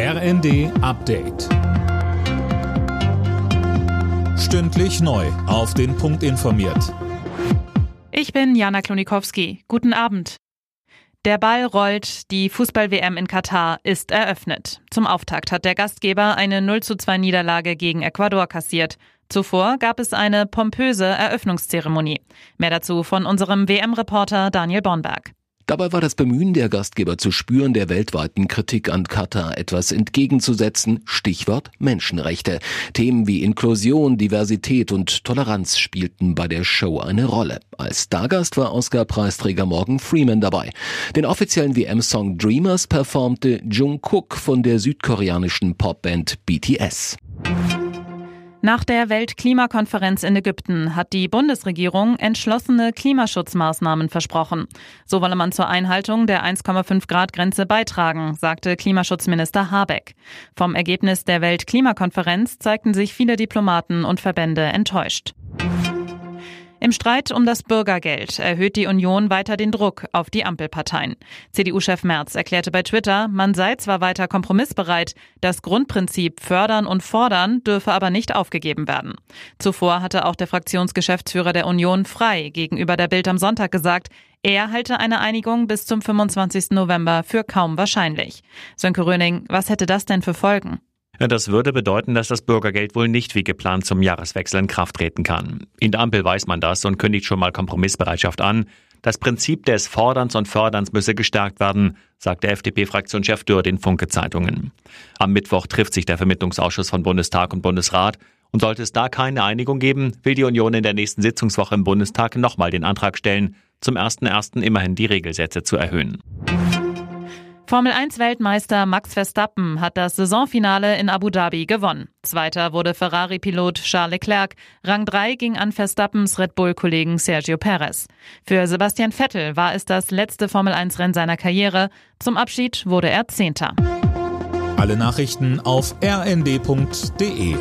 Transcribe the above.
RND Update. Stündlich neu. Auf den Punkt informiert. Ich bin Jana Klonikowski. Guten Abend. Der Ball rollt, die Fußball-WM in Katar ist eröffnet. Zum Auftakt hat der Gastgeber eine 0 zu 2 Niederlage gegen Ecuador kassiert. Zuvor gab es eine pompöse Eröffnungszeremonie. Mehr dazu von unserem WM-Reporter Daniel Bornberg. Dabei war das Bemühen der Gastgeber zu spüren, der weltweiten Kritik an Katar etwas entgegenzusetzen. Stichwort Menschenrechte. Themen wie Inklusion, Diversität und Toleranz spielten bei der Show eine Rolle. Als Stargast war Oscar-Preisträger Morgan Freeman dabei. Den offiziellen WM-Song Dreamers performte Jungkook von der südkoreanischen Popband BTS. Nach der Weltklimakonferenz in Ägypten hat die Bundesregierung entschlossene Klimaschutzmaßnahmen versprochen. So wolle man zur Einhaltung der 1,5 Grad Grenze beitragen, sagte Klimaschutzminister Habeck. Vom Ergebnis der Weltklimakonferenz zeigten sich viele Diplomaten und Verbände enttäuscht. Im Streit um das Bürgergeld erhöht die Union weiter den Druck auf die Ampelparteien. CDU-Chef Merz erklärte bei Twitter, man sei zwar weiter kompromissbereit, das Grundprinzip fördern und fordern dürfe aber nicht aufgegeben werden. Zuvor hatte auch der Fraktionsgeschäftsführer der Union frei gegenüber der Bild am Sonntag gesagt, er halte eine Einigung bis zum 25. November für kaum wahrscheinlich. Sönke Röning, was hätte das denn für Folgen? Das würde bedeuten, dass das Bürgergeld wohl nicht wie geplant zum Jahreswechsel in Kraft treten kann. In der Ampel weiß man das und kündigt schon mal Kompromissbereitschaft an. Das Prinzip des Forderns und Förderns müsse gestärkt werden, sagt der FDP-Fraktionschef Dürr den Funke-Zeitungen. Am Mittwoch trifft sich der Vermittlungsausschuss von Bundestag und Bundesrat. Und sollte es da keine Einigung geben, will die Union in der nächsten Sitzungswoche im Bundestag nochmal den Antrag stellen, zum 1.1. immerhin die Regelsätze zu erhöhen. Formel 1 Weltmeister Max Verstappen hat das Saisonfinale in Abu Dhabi gewonnen. Zweiter wurde Ferrari-Pilot Charles Leclerc. Rang 3 ging an Verstappens Red Bull-Kollegen Sergio Perez. Für Sebastian Vettel war es das letzte Formel 1 Rennen seiner Karriere. Zum Abschied wurde er Zehnter. Alle Nachrichten auf rnd.de